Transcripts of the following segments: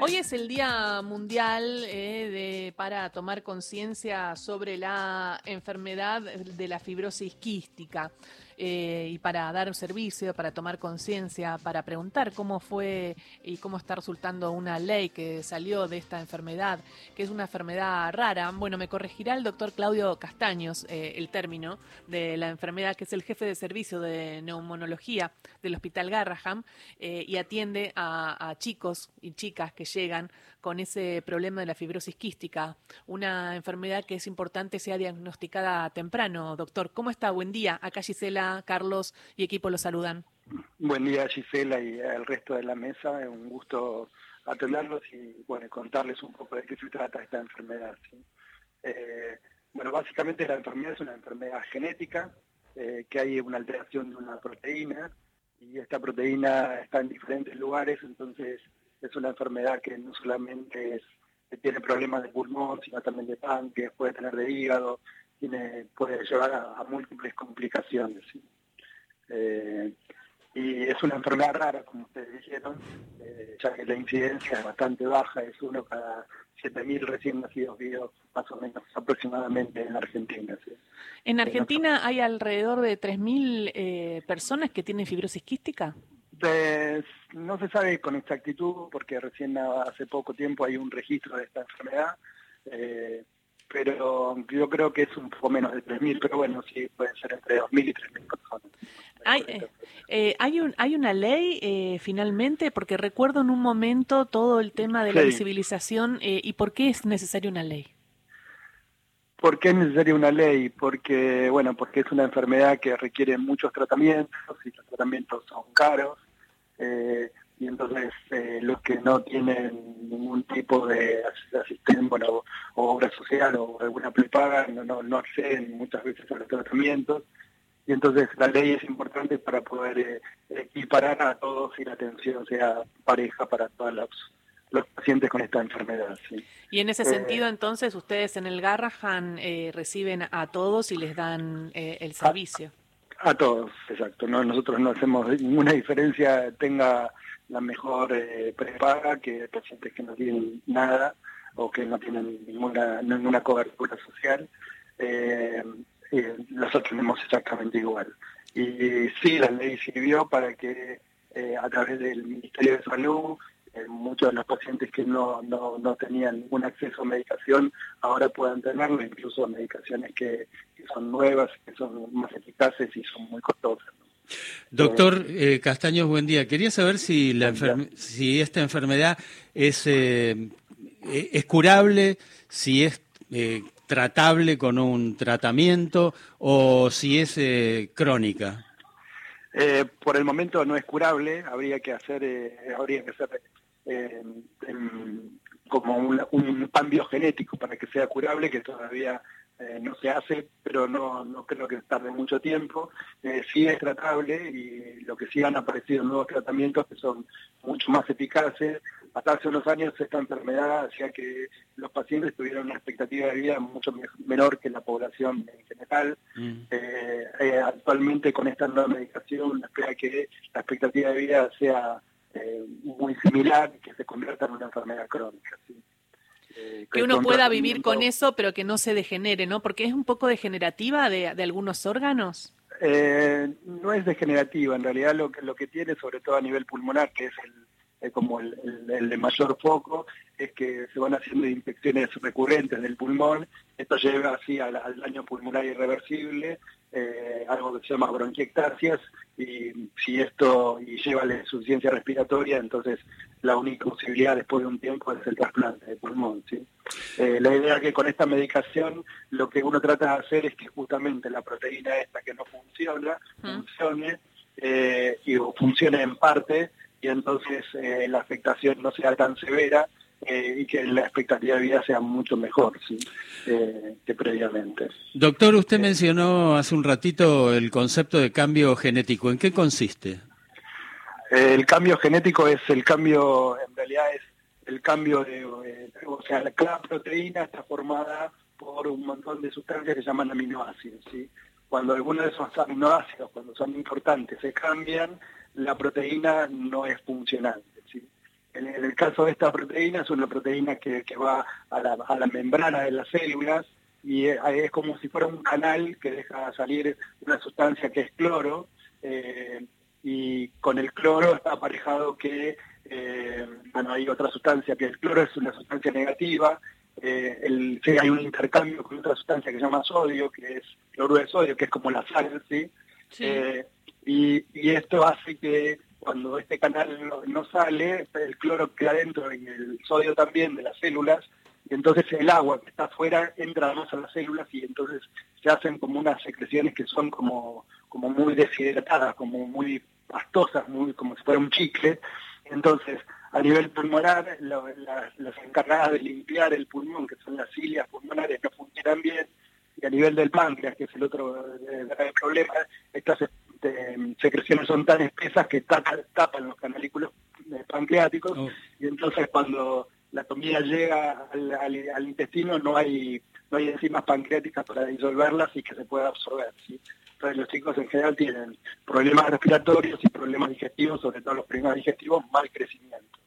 Hoy es el Día Mundial eh, de, para tomar conciencia sobre la enfermedad de la fibrosis quística. Eh, y para dar servicio, para tomar conciencia, para preguntar cómo fue y cómo está resultando una ley que salió de esta enfermedad, que es una enfermedad rara. Bueno, me corregirá el doctor Claudio Castaños eh, el término de la enfermedad, que es el jefe de servicio de neumonología del Hospital Garraham eh, y atiende a, a chicos y chicas que llegan con ese problema de la fibrosis quística, una enfermedad que es importante sea diagnosticada temprano. Doctor, ¿cómo está? Buen día. Acá Gisela Carlos y equipo los saludan. Buen día Gisela y al resto de la mesa, es un gusto atenderlos y contarles un poco de qué se trata esta enfermedad. Eh, bueno, básicamente la enfermedad es una enfermedad genética, eh, que hay una alteración de una proteína y esta proteína está en diferentes lugares, entonces es una enfermedad que no solamente tiene problemas de pulmón, sino también de páncreas, puede tener de hígado, tiene, puede llevar a, múltiples complicaciones. Eh, y es una enfermedad rara, como ustedes dijeron, eh, ya que la incidencia es bastante baja, es uno cada 7.000 recién nacidos vivos, más o menos aproximadamente en Argentina. ¿En Argentina hay alrededor de 3.000 eh, personas que tienen fibrosis quística? Pues, no se sabe con exactitud porque recién hace poco tiempo hay un registro de esta enfermedad. Eh, pero yo creo que es un poco menos de 3.000, pero bueno, sí, pueden ser entre 2.000 y 3.000 personas. Hay, eh, eh, hay, un, hay una ley eh, finalmente, porque recuerdo en un momento todo el tema de la visibilización, ¿y por qué es necesaria una ley? ¿Por qué es necesaria una ley? Porque, bueno, porque es una enfermedad que requiere muchos tratamientos y los tratamientos son caros. Y entonces eh, los que no tienen ningún tipo de asistencia, bueno, o obra social o alguna prepaga no, no, no acceden muchas veces a los tratamientos y entonces la ley es importante para poder eh, equiparar a todos y la atención sea pareja para todos los, los pacientes con esta enfermedad. Y en ese sentido, eh, entonces, ustedes en el Garrahan reciben a todos y les dan el servicio. A, todos, exacto. No, nosotros no hacemos ninguna diferencia, tenga la mejor eh, prepaga que pacientes que no tienen nada o que no tienen ninguna, ninguna cobertura social. Eh, eh, tenemos exactamente igual. Y sí, la ley sirvió para que eh, a través del Ministerio de Salud muchos de los pacientes que no, no, no, tenían ningún acceso a medicación ahora puedan tenerlo, incluso medicaciones que, que son nuevas, que son más eficaces y son muy costosas. Doctor eh, Castaños, buen día. Quería saber si, la si esta enfermedad es, eh, es curable, si es eh, tratable con un tratamiento o si es crónica. por el momento no es curable, habría que hacer, habría que hacer como un, un cambio genético para que sea curable, que todavía eh, no se hace, pero no, no creo que tarde mucho tiempo. Eh, sí es tratable y lo que sí han aparecido nuevos tratamientos que son mucho más eficaces. Hasta hace unos años esta enfermedad hacía que los pacientes tuvieran una expectativa de vida mucho menor que la población en general. Mm. Eh, actualmente con esta nueva medicación espera que la expectativa de vida sea muy similar, que se convierta en una enfermedad crónica. ¿sí? Que uno pueda vivir con eso, pero que no se degenere, ¿no? Porque es un poco degenerativa de, algunos órganos. Eh, no es degenerativa, en realidad lo que, lo que tiene, sobre todo a nivel pulmonar, que es el, como el, el, de mayor foco, es que se van haciendo infecciones recurrentes del pulmón, esto lleva así al, daño pulmonar irreversible, eh, algo que se llama bronquiectasias, y si esto y lleva la insuficiencia respiratoria, entonces la única posibilidad después de un tiempo es el trasplante de pulmón. ¿sí? Eh, la idea es que con esta medicación lo que uno trata de hacer es que justamente la proteína esta que no funciona, funcione eh, y funcione en parte y entonces la afectación no sea tan severa eh, y que la expectativa de vida sea mucho mejor eh, que previamente. Doctor, usted mencionó hace un ratito el concepto de cambio genético. ¿En qué consiste? el cambio genético es el cambio, en realidad es el cambio de, eh, o sea, la proteína está formada por un montón de sustancias que se llaman aminoácidos. ¿sí? Cuando algunos de esos aminoácidos, cuando son importantes, se cambian, la proteína no es funcional. En el caso de esta proteína es una proteína que, va a la, a la, membrana de las células y es, como si fuera un canal que deja salir una sustancia que es cloro eh, y con el cloro está aparejado que, eh, bueno, hay otra sustancia que el cloro es una sustancia negativa, eh, el, hay un intercambio con otra sustancia que se llama sodio, que es cloro de sodio, que es como la sal, ¿sí? y, y esto hace que cuando este canal no, sale, el cloro queda dentro y el sodio también de las células, y entonces el agua que está afuera entra más a las células y entonces se hacen como unas secreciones que son como, como muy deshidratadas, como muy pastosas, muy como si fuera un chicle. Entonces, a nivel pulmonar, las encargadas de limpiar el pulmón, que son las cilias pulmonares, no funcionan bien, y a nivel del páncreas, que es el otro eh, problema, estas secreciones son tan espesas que tapan, tapan los canalículos eh, pancreáticos oh. y entonces cuando la comida llega al, intestino no hay no hay enzimas pancreáticas para disolverlas y que se pueda absorber. Entonces los chicos en general tienen problemas respiratorios y problemas digestivos, sobre todo los problemas digestivos, mal crecimiento.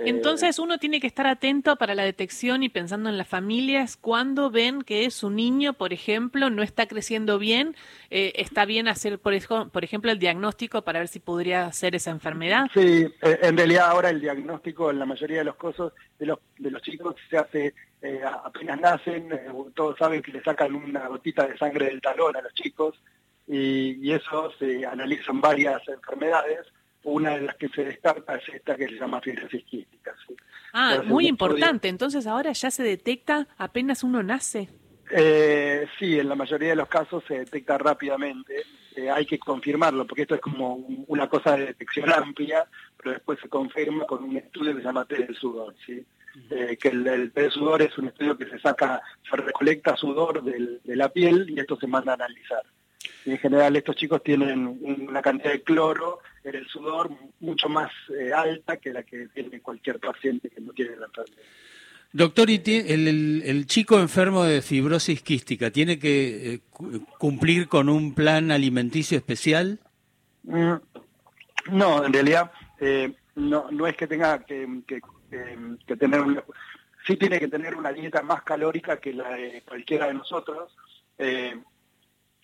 Entonces uno tiene que estar atento para la detección y pensando en las familias cuando ven que su niño, por ejemplo, no está creciendo bien, eh, está bien hacer, por, ejemplo, el diagnóstico para ver si podría ser esa enfermedad. Sí, eh, en realidad ahora el diagnóstico en la mayoría de los casos de los, de los chicos se hace eh, apenas nacen, todos saben que le sacan una gotita de sangre del talón a los chicos y, y eso se analizan varias enfermedades una de las que se descarta es esta que se llama fibrosis quística. Ah, muy importante. Entonces ahora ya se detecta apenas uno nace. Eh, sí, en la mayoría de los casos se detecta rápidamente. Eh, hay que confirmarlo, porque esto es como una cosa de detección amplia, pero después se confirma con un estudio que se llama test del sudor. ¿sí? Eh, que el, el test del sudor es un estudio que se saca, se recolecta sudor de la piel y esto se manda a analizar. En general estos chicos tienen una cantidad de cloro en el sudor mucho más eh, alta que la que tiene cualquier paciente que no tiene la enfermedad. Doctor, ¿y el, el, chico enfermo de fibrosis quística tiene que eh, cumplir con un plan alimenticio especial? Mm, no, en realidad eh, no, no es que tenga que, tener una, sí tiene que tener una dieta más calórica que la de cualquiera de nosotros.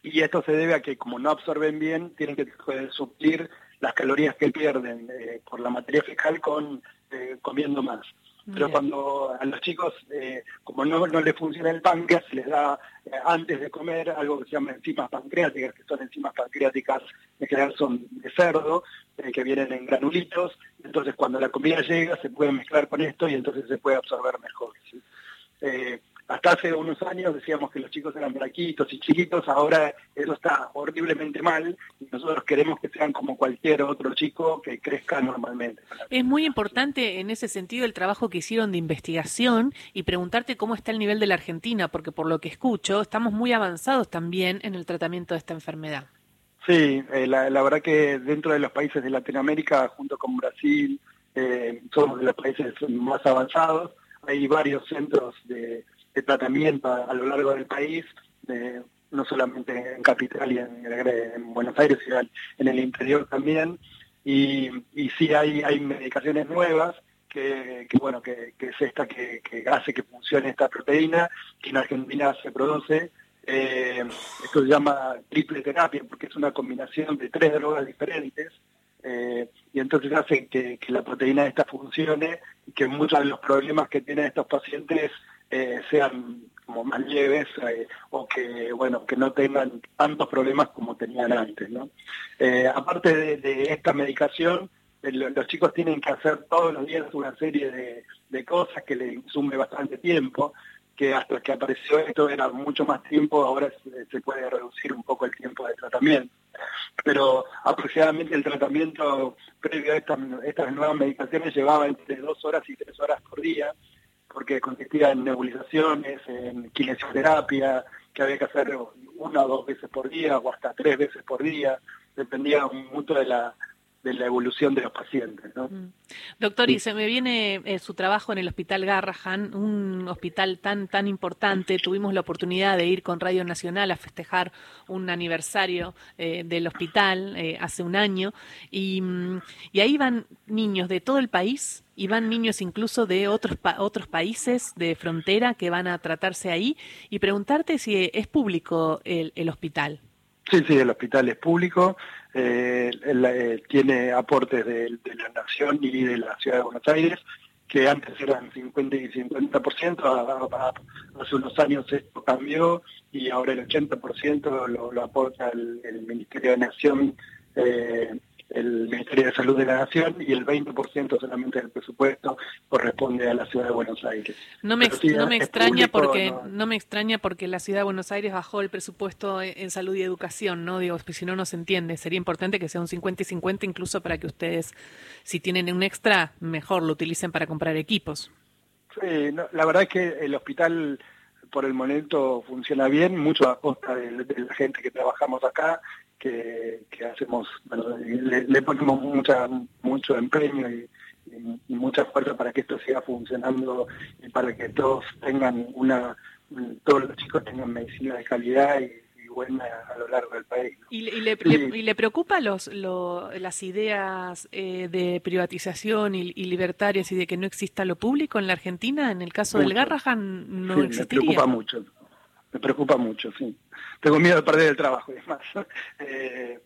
Y esto se debe a que como no absorben bien, tienen que suplir las calorías que pierden eh, por la materia fecal con eh, comiendo más. Pero cuando a los chicos, eh, como no, no les funciona el páncreas, se les da antes de comer algo que se llama enzimas pancreáticas, que son enzimas pancreáticas en general son de cerdo, que vienen en granulitos, entonces cuando la comida llega se puede mezclar con esto y entonces se puede absorber mejor hasta hace unos años decíamos que los chicos eran braquitos y chiquitos, ahora eso está horriblemente mal y nosotros queremos que sean como cualquier otro chico que crezca normalmente. Es muy importante en ese sentido el trabajo que hicieron de investigación y preguntarte cómo está el nivel de la Argentina, porque por lo que escucho estamos muy avanzados también en el tratamiento de esta enfermedad. Sí, eh, la, verdad que dentro de los países de Latinoamérica, junto con Brasil, eh, somos de los países más avanzados. Hay varios centros de de tratamiento a, lo largo del país, no solamente en Capital y en, Buenos Aires, sino en el interior también. Y, y sí hay, hay medicaciones nuevas que, bueno, que, es esta que, hace que funcione esta proteína, que en Argentina se produce. Eh, esto se llama triple terapia porque es una combinación de tres drogas diferentes eh, y entonces hace que, que, la proteína esta funcione y que muchos de los problemas que tienen estos pacientes eh, sean como más leves eh, o que bueno que no tengan tantos problemas como tenían antes ¿no? Eh, aparte de, esta medicación los chicos tienen que hacer todos los días una serie de, cosas que les insume bastante tiempo que hasta que apareció esto era mucho más tiempo ahora se, puede reducir un poco el tiempo de tratamiento pero aproximadamente el tratamiento previo a estas, estas nuevas medicaciones llevaba entre dos horas y tres horas por día porque consistía en nebulizaciones, en kinesioterapia, que había que hacer una o dos veces por día o hasta tres veces por día, dependía mucho de la, de la evolución de los pacientes. ¿no? Mm. Doctor, y se me viene eh, su trabajo en el Hospital Garrahan, un hospital tan tan importante. Tuvimos la oportunidad de ir con Radio Nacional a festejar un aniversario eh, del hospital eh, hace un año y, mm, y, ahí van niños de todo el país y van niños incluso de otros otros países de frontera que van a tratarse ahí y preguntarte si es público el, el hospital. Sí, sí, el hospital es público, eh, eh, tiene aportes de, la Nación y de la Ciudad de Buenos Aires, que antes eran 50 y 50%, hace unos años esto cambió y ahora el 80% lo, lo aporta el, el, Ministerio de Nación eh, el Ministerio de Salud de la Nación y el 20% solamente del presupuesto corresponde a la Ciudad de Buenos Aires. No me, no me extraña porque no. me extraña porque la Ciudad de Buenos Aires bajó el presupuesto en, salud y educación, ¿no? Digo, si no no se entiende, sería importante que sea un 50 y 50 incluso para que ustedes si tienen un extra, mejor lo utilicen para comprar equipos. Sí, la verdad es que el hospital por el momento funciona bien, mucho a costa de la gente que trabajamos acá que, hacemos, le, ponemos mucha, mucho empeño y, mucha fuerza para que esto siga funcionando y para que todos tengan una, todos los chicos tengan medicina de calidad y, buena a lo largo del país. ¿Y, le, le, preocupa los, las ideas eh, de privatización y, libertarias y de que no exista lo público en la Argentina? En el caso del Garrahan no existiría. Me preocupa mucho, me preocupa mucho, sí tengo miedo de perder el trabajo y demás. Eh,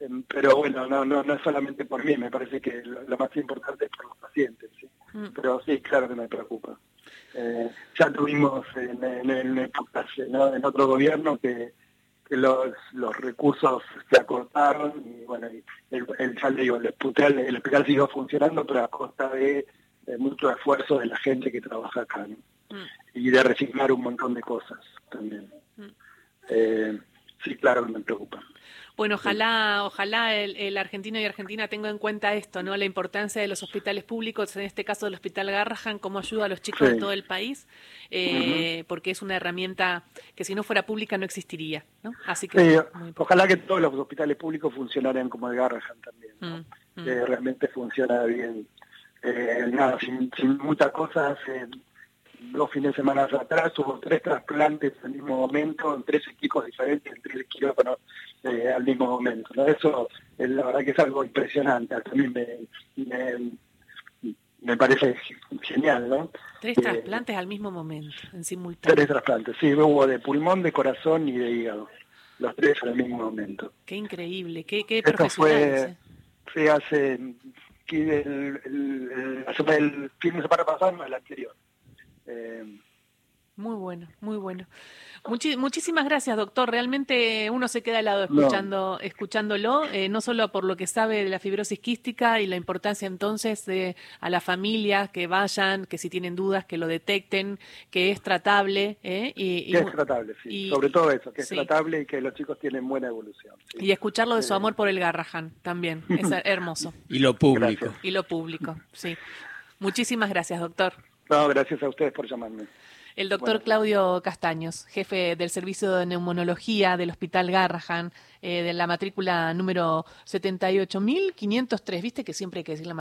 em, pero bueno, no, no, no es solamente por mí, me parece que lo, más importante es por los pacientes. ¿sí? Mm. Pero sí, claro que me preocupa. Eh, ya tuvimos en, en, en otro gobierno que, los, los recursos se acortaron y bueno, el, el, ya digo, el hospital, el hospital siguió funcionando, pero a costa de, mucho esfuerzo de la gente que trabaja acá. Y de resignar un montón de cosas también. Mm. Eh, sí, claro me preocupa. Bueno, ojalá, ojalá el, argentino y argentina tengan en cuenta esto, ¿no? La importancia de los hospitales públicos, en este caso del Hospital Garrahan, cómo ayuda a los chicos de todo el país, eh, porque es una herramienta que si no fuera pública no existiría, ¿no? Así que ojalá que todos los hospitales públicos funcionaran como el Garrahan también, mm, mm. que realmente funciona bien. Eh, nada, sin, muchas cosas, dos fines de semana atrás hubo tres trasplantes al mismo momento, en tres equipos diferentes, en tres quirófanos eh, al mismo momento. ¿no? Eso es, la verdad que es algo impresionante, a mí me, me, parece genial. ¿no? Tres eh, trasplantes al mismo momento, en simultáneo. Tres trasplantes, sí, hubo de pulmón, de corazón y de hígado, los tres al mismo momento. Qué increíble, qué, qué profesional. Fue, ¿eh? hace el, el, el, el, fin de semana pasado, no el anterior. Eh, muy bueno, muy bueno. muchísimas gracias, doctor. Realmente uno se queda al lado escuchando, escuchándolo, eh, no solo por lo que sabe de la fibrosis quística y la importancia entonces de a la familia que vayan, que si tienen dudas que lo detecten, que es tratable. Eh, y, que es tratable, sí. Sobre todo eso, que es tratable y que los chicos tienen buena evolución. Y escucharlo de su amor por el Garrahan también, es hermoso. y lo público. Y lo público, sí. Muchísimas gracias, doctor. No, gracias a ustedes por llamarme. El doctor Claudio Castaños, jefe del servicio de neumonología del Hospital Garrahan, eh, de la matrícula número 78.503. Viste que siempre hay que decir la